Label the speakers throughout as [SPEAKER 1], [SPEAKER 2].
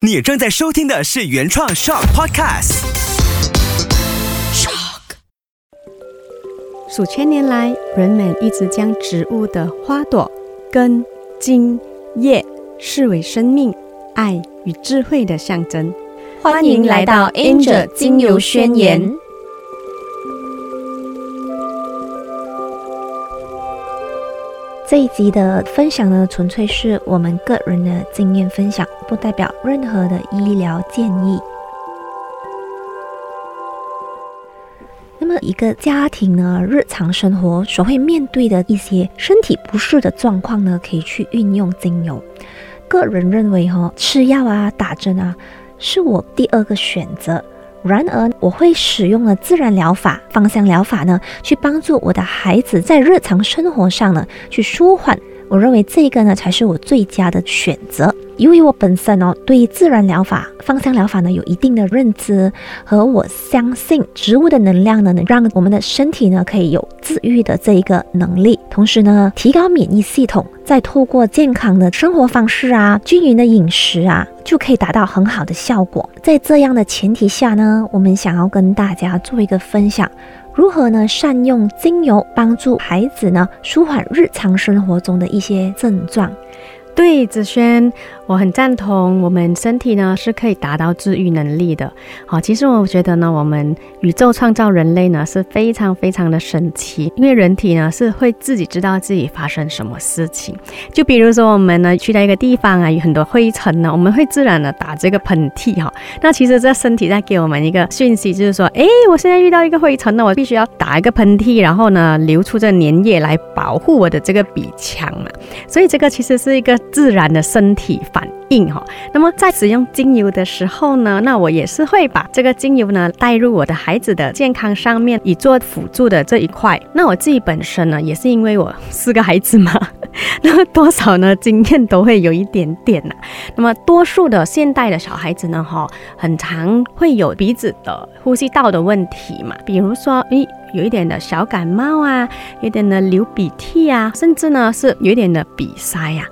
[SPEAKER 1] 你正在收听的是原创 Shock Podcast。Shock。
[SPEAKER 2] 数千年来，人们一直将植物的花朵、根、茎、叶视为生命、爱与智慧的象征。
[SPEAKER 3] 欢迎来到 Angel 精油宣言。这一集的分享呢，纯粹是我们个人的经验分享，不代表任何的医疗建议。那么，一个家庭呢，日常生活所会面对的一些身体不适的状况呢，可以去运用精油。个人认为，哈，吃药啊、打针啊，是我第二个选择。然而，我会使用了自然疗法、芳香疗法呢，去帮助我的孩子在日常生活上呢，去舒缓。我认为这个呢，才是我最佳的选择。因为我本身哦，对于自然疗法、芳香疗法呢有一定的认知，和我相信植物的能量呢，能让我们的身体呢可以有治愈的这一个能力，同时呢提高免疫系统，再透过健康的生活方式啊、均匀的饮食啊，就可以达到很好的效果。在这样的前提下呢，我们想要跟大家做一个分享，如何呢善用精油帮助孩子呢舒缓日常生活中的一些症状。
[SPEAKER 2] 对，子轩。我很赞同，我们身体呢是可以达到治愈能力的。好，其实我觉得呢，我们宇宙创造人类呢是非常非常的神奇，因为人体呢是会自己知道自己发生什么事情。就比如说我们呢去到一个地方啊，有很多灰尘呢，我们会自然的打这个喷嚏哈。那其实这身体在给我们一个讯息，就是说，哎，我现在遇到一个灰尘呢，我必须要打一个喷嚏，然后呢流出这粘液来保护我的这个鼻腔嘛。所以这个其实是一个自然的身体。反应哈，那么在使用精油的时候呢，那我也是会把这个精油呢带入我的孩子的健康上面，以做辅助的这一块。那我自己本身呢，也是因为我四个孩子嘛，那么多少呢经验都会有一点点呐。那么多数的现代的小孩子呢，哈，很常会有鼻子的呼吸道的问题嘛，比如说，诶，有一点的小感冒啊，有点的流鼻涕啊，甚至呢是有一点的鼻塞呀。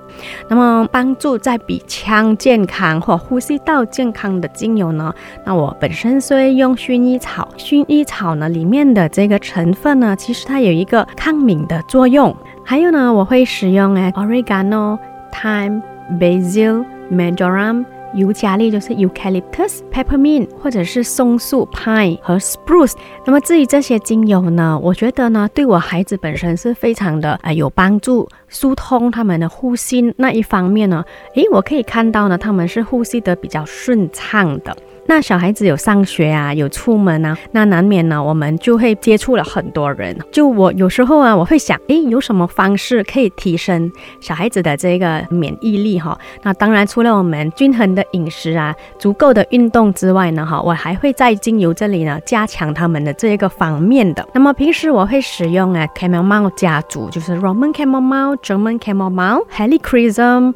[SPEAKER 2] 那么，帮助在鼻腔健康或呼吸道健康的精油呢？那我本身是用薰衣草。薰衣草呢，里面的这个成分呢，其实它有一个抗敏的作用。还有呢，我会使用哎，oregano、thyme、basil、marjoram。尤加利就是 eucalyptus、peppermint，或者是松树 pine 和 spruce。那么至于这些精油呢，我觉得呢，对我孩子本身是非常的呃有帮助，疏通他们的呼吸那一方面呢，诶，我可以看到呢，他们是呼吸的比较顺畅的。那小孩子有上学啊，有出门啊，那难免呢，我们就会接触了很多人。就我有时候啊，我会想，诶，有什么方式可以提升小孩子的这个免疫力哈？那当然，除了我们均衡的饮食啊，足够的运动之外呢，哈，我还会在精油这里呢加强他们的这一个方面的。那么平时我会使用啊 c a m o m i l e 家族，就是 Roman c a m o m i l e German c a m o m i l e Helichrysum。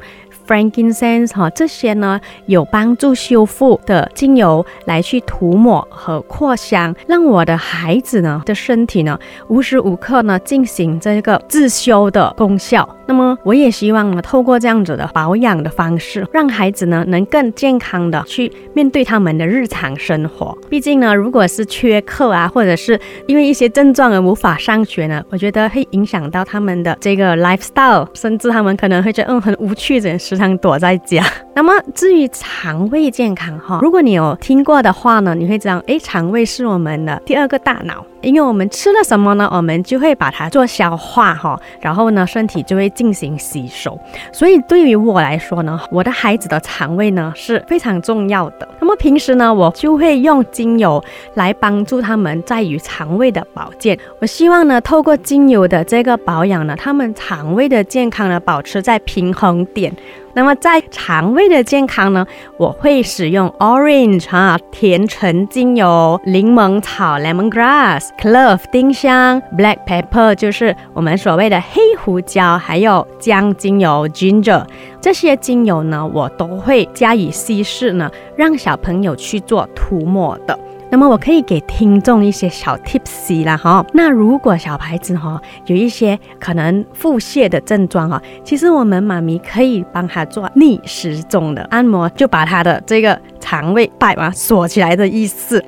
[SPEAKER 2] Frankincense 哈，这些呢有帮助修复的精油来去涂抹和扩香，让我的孩子呢的身体呢无时无刻呢进行这个自修的功效。那么我也希望呢透过这样子的保养的方式，让孩子呢能更健康的去面对他们的日常生活。毕竟呢，如果是缺课啊，或者是因为一些症状而无法上学呢，我觉得会影响到他们的这个 lifestyle，甚至他们可能会觉得嗯很无趣这件事。躲在家。那么至于肠胃健康哈，如果你有听过的话呢，你会知道，哎，肠胃是我们的第二个大脑，因为我们吃了什么呢，我们就会把它做消化哈，然后呢，身体就会进行吸收。所以对于我来说呢，我的孩子的肠胃呢是非常重要的。那么平时呢，我就会用精油来帮助他们在于肠胃的保健。我希望呢，透过精油的这个保养呢，他们肠胃的健康呢保持在平衡点。那么在肠胃的健康呢，我会使用 orange 哈甜橙精油、柠檬草 lemongrass、clove 丁香、black pepper 就是我们所谓的黑胡椒，还有姜精油 ginger 这些精油呢，我都会加以稀释呢，让小朋友去做涂抹的。那么我可以给听众一些小 tips 啦哈。那如果小孩子哈有一些可能腹泻的症状哈，其实我们妈咪可以帮他做逆时钟的按摩，就把他的这个肠胃把嘛锁起来的意思。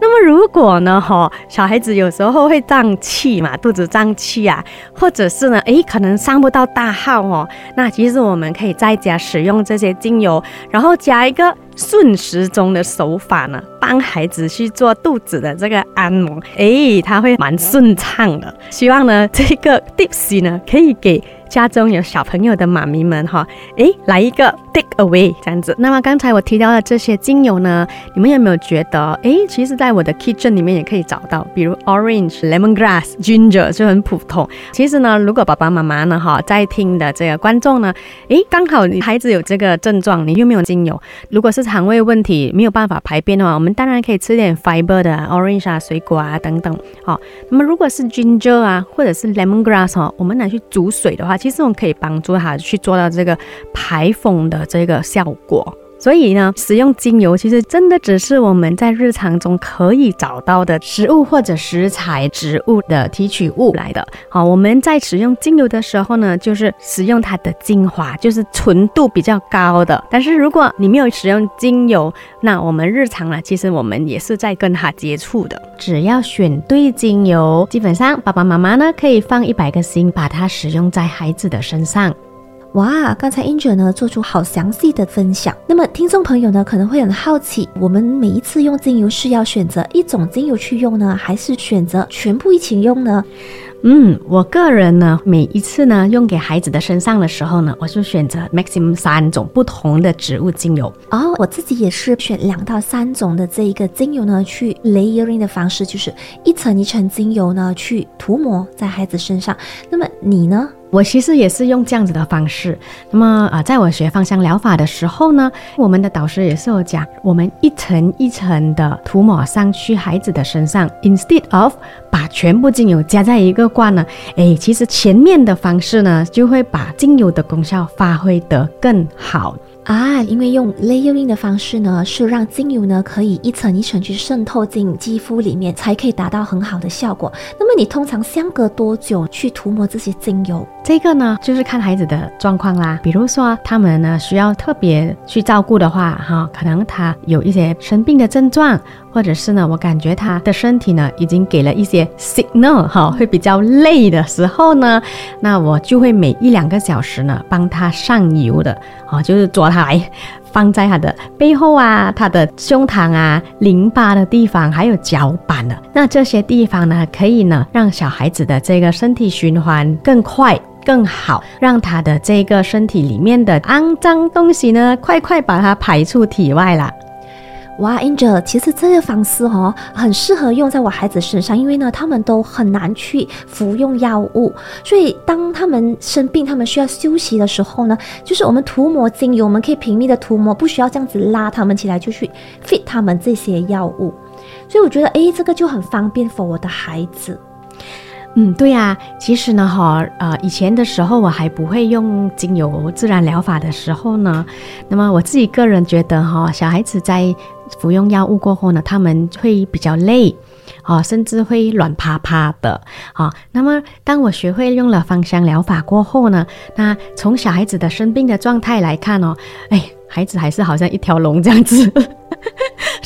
[SPEAKER 2] 那么如果呢哈，小孩子有时候会胀气嘛，肚子胀气啊，或者是呢，诶，可能上不到大号哦，那其实我们可以在家使用这些精油，然后加一个顺时钟的手法呢，帮孩子去做肚子的这个按摩，诶，他会蛮顺畅的。希望呢，这个 tips 呢，可以给。家中有小朋友的妈咪们哈，诶，来一个 take away 这样子。那么刚才我提到的这些精油呢，你们有没有觉得，诶，其实在我的 kitchen 里面也可以找到，比如 orange、lemongrass、ginger 就很普通。其实呢，如果爸爸妈妈呢哈在听的这个观众呢，诶，刚好你孩子有这个症状，你又没有精油，如果是肠胃问题没有办法排便的话，我们当然可以吃点 fiber 的 orange 啊、水果啊等等。好，那么如果是 ginger 啊，或者是 lemongrass 哈，我们拿去煮水的话其实我们可以帮助他去做到这个排风的这个效果。所以呢，使用精油其实真的只是我们在日常中可以找到的食物或者食材、植物的提取物来的。好，我们在使用精油的时候呢，就是使用它的精华，就是纯度比较高的。但是如果你没有使用精油，那我们日常呢，其实我们也是在跟它接触的。只要选对精油，基本上爸爸妈妈呢可以放一百个心，把它使用在孩子的身上。
[SPEAKER 3] 哇，刚才 Angel 呢做出好详细的分享。那么听众朋友呢可能会很好奇，我们每一次用精油是要选择一种精油去用呢，还是选择全部一起用呢？
[SPEAKER 2] 嗯，我个人呢，每一次呢用给孩子的身上的时候呢，我就选择 maximum 三种不同的植物精油。
[SPEAKER 3] 哦，我自己也是选两到三种的这一个精油呢，去 layering 的方式，就是一层一层精油呢去涂抹在孩子身上。那么你呢？
[SPEAKER 2] 我其实也是用这样子的方式。那么啊，在我学芳香疗法的时候呢，我们的导师也是有讲，我们一层一层的涂抹上去孩子的身上，instead of 把全部精油加在一个罐呢，哎，其实前面的方式呢，就会把精油的功效发挥得更好。
[SPEAKER 3] 啊，因为用 layering 的方式呢，是让精油呢可以一层一层去渗透进肌肤里面，才可以达到很好的效果。那么你通常相隔多久去涂抹这些精油？
[SPEAKER 2] 这个呢，就是看孩子的状况啦。比如说他们呢需要特别去照顾的话，哈，可能他有一些生病的症状。或者是呢，我感觉他的身体呢已经给了一些 signal 哈，会比较累的时候呢，那我就会每一两个小时呢帮他上油的，哦，就是抓他来放在他的背后啊、他的胸膛啊、淋巴的地方，还有脚板的，那这些地方呢，可以呢让小孩子的这个身体循环更快、更好，让他的这个身体里面的肮脏东西呢，快快把它排出体外了。
[SPEAKER 3] 哇，Angel，其实这个方式哦，很适合用在我孩子身上，因为呢，他们都很难去服用药物，所以当他们生病、他们需要休息的时候呢，就是我们涂抹精油，我们可以平密的涂抹，不需要这样子拉他们起来就去 fit 他们这些药物，所以我觉得，哎，这个就很方便 for 我的孩子。
[SPEAKER 2] 嗯，对呀，其实呢，哈，呃，以前的时候我还不会用精油自然疗法的时候呢，那么我自己个人觉得，哈，小孩子在服用药物过后呢，他们会比较累，啊，甚至会软趴趴的，啊，那么当我学会用了芳香疗法过后呢，那从小孩子的生病的状态来看哦，哎，孩子还是好像一条龙这样子。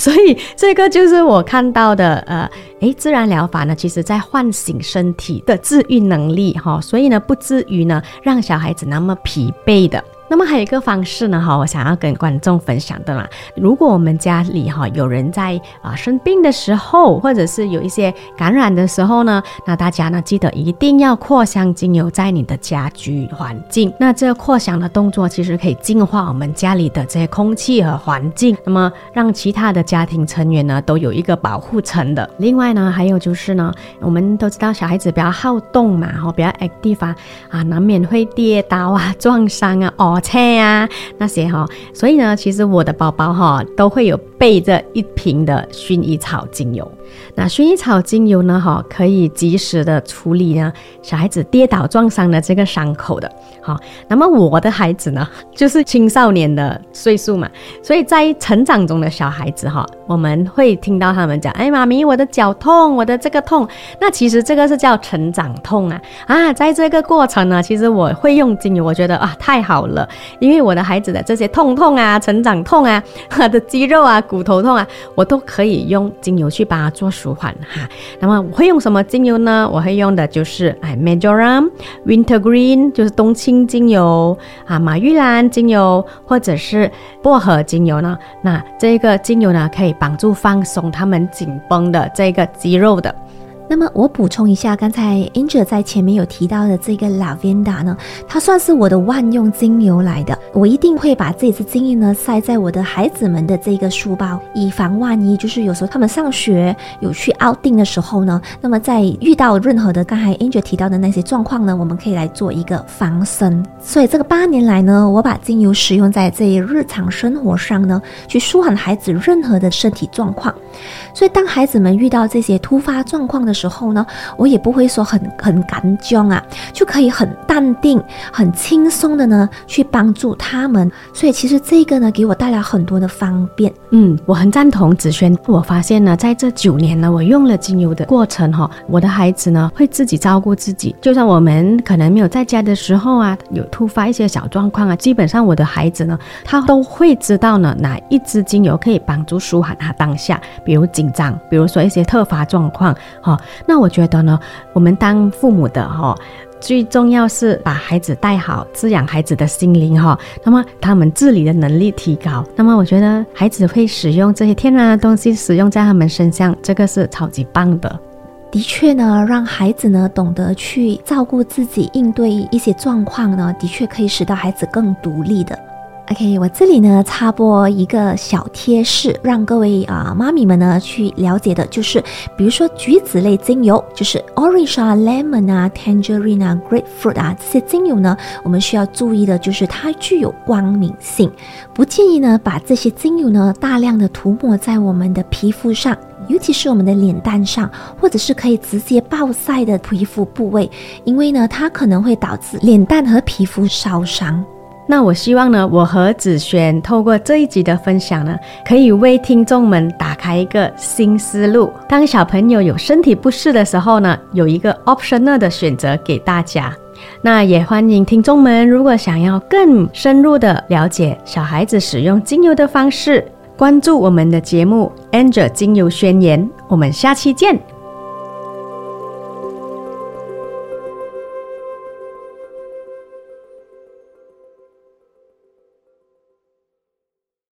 [SPEAKER 2] 所以这个就是我看到的，呃，诶，自然疗法呢，其实在唤醒身体的治愈能力，哈，所以呢，不至于呢让小孩子那么疲惫的。那么还有一个方式呢，哈，我想要跟观众分享的嘛。如果我们家里哈有人在啊生病的时候，或者是有一些感染的时候呢，那大家呢记得一定要扩香精油在你的家居环境。那这个扩香的动作其实可以净化我们家里的这些空气和环境，那么让其他的家庭成员呢都有一个保护层的。另外呢，还有就是呢，我们都知道小孩子比较好动嘛，哈，比较 active，啊，难免会跌倒啊、撞伤啊、哦。菜啊，那些哈，所以呢，其实我的包包哈都会有备着一瓶的薰衣草精油。那薰衣草精油呢，哈，可以及时的处理呢小孩子跌倒撞伤的这个伤口的。好，那么我的孩子呢，就是青少年的岁数嘛，所以在成长中的小孩子哈，我们会听到他们讲，哎，妈咪，我的脚痛，我的这个痛。那其实这个是叫成长痛啊啊，在这个过程呢，其实我会用精油，我觉得啊太好了，因为我的孩子的这些痛痛啊，成长痛啊，他的肌肉啊，骨头痛啊，我都可以用精油去帮他做舒缓哈。那么我会用什么精油呢？我会用的就是哎，Majoram Wintergreen，就是冬青精油啊，马玉兰精油或者是薄荷精油呢。那这个精油呢，可以帮助放松他们紧绷的这个肌肉的。
[SPEAKER 3] 那么我补充一下，刚才 Angel 在前面有提到的这个 Lavenda 呢，它算是我的万用精油来的。我一定会把这一次精油呢塞在我的孩子们的这个书包，以防万一。就是有时候他们上学有去 out 定的时候呢，那么在遇到任何的刚才 Angel 提到的那些状况呢，我们可以来做一个防身。所以这个八年来呢，我把精油使用在这日常生活上呢，去舒缓孩子任何的身体状况。所以当孩子们遇到这些突发状况的时候呢，我也不会说很很干僵啊，就可以很淡定、很轻松的呢去帮助他们。所以其实这个呢，给我带来很多的方便。
[SPEAKER 2] 嗯，我很赞同子轩。我发现呢，在这九年呢，我用了精油的过程哈，我的孩子呢会自己照顾自己。就算我们可能没有在家的时候啊，有突发一些小状况啊，基本上我的孩子呢，他都会知道呢哪一支精油可以帮助舒缓他当下，比如紧张，比如说一些突发状况哈。那我觉得呢，我们当父母的哈，最重要是把孩子带好，滋养孩子的心灵哈。那么他们自理的能力提高，那么我觉得孩子会使用这些天然的东西，使用在他们身上，这个是超级棒的。
[SPEAKER 3] 的确呢，让孩子呢懂得去照顾自己，应对一些状况呢，的确可以使到孩子更独立的。OK，我这里呢插播一个小贴士，让各位啊妈咪们呢去了解的，就是比如说橘子类精油，就是 orange 啊、lemon 啊、tangerine 啊、grapefruit 啊这些精油呢，我们需要注意的就是它具有光敏性，不建议呢把这些精油呢大量的涂抹在我们的皮肤上，尤其是我们的脸蛋上，或者是可以直接暴晒的皮肤部位，因为呢它可能会导致脸蛋和皮肤烧伤。
[SPEAKER 2] 那我希望呢，我和子璇透过这一集的分享呢，可以为听众们打开一个新思路。当小朋友有身体不适的时候呢，有一个 optional 的选择给大家。那也欢迎听众们，如果想要更深入的了解小孩子使用精油的方式，关注我们的节目《Angel 精油宣言》。我们下期见。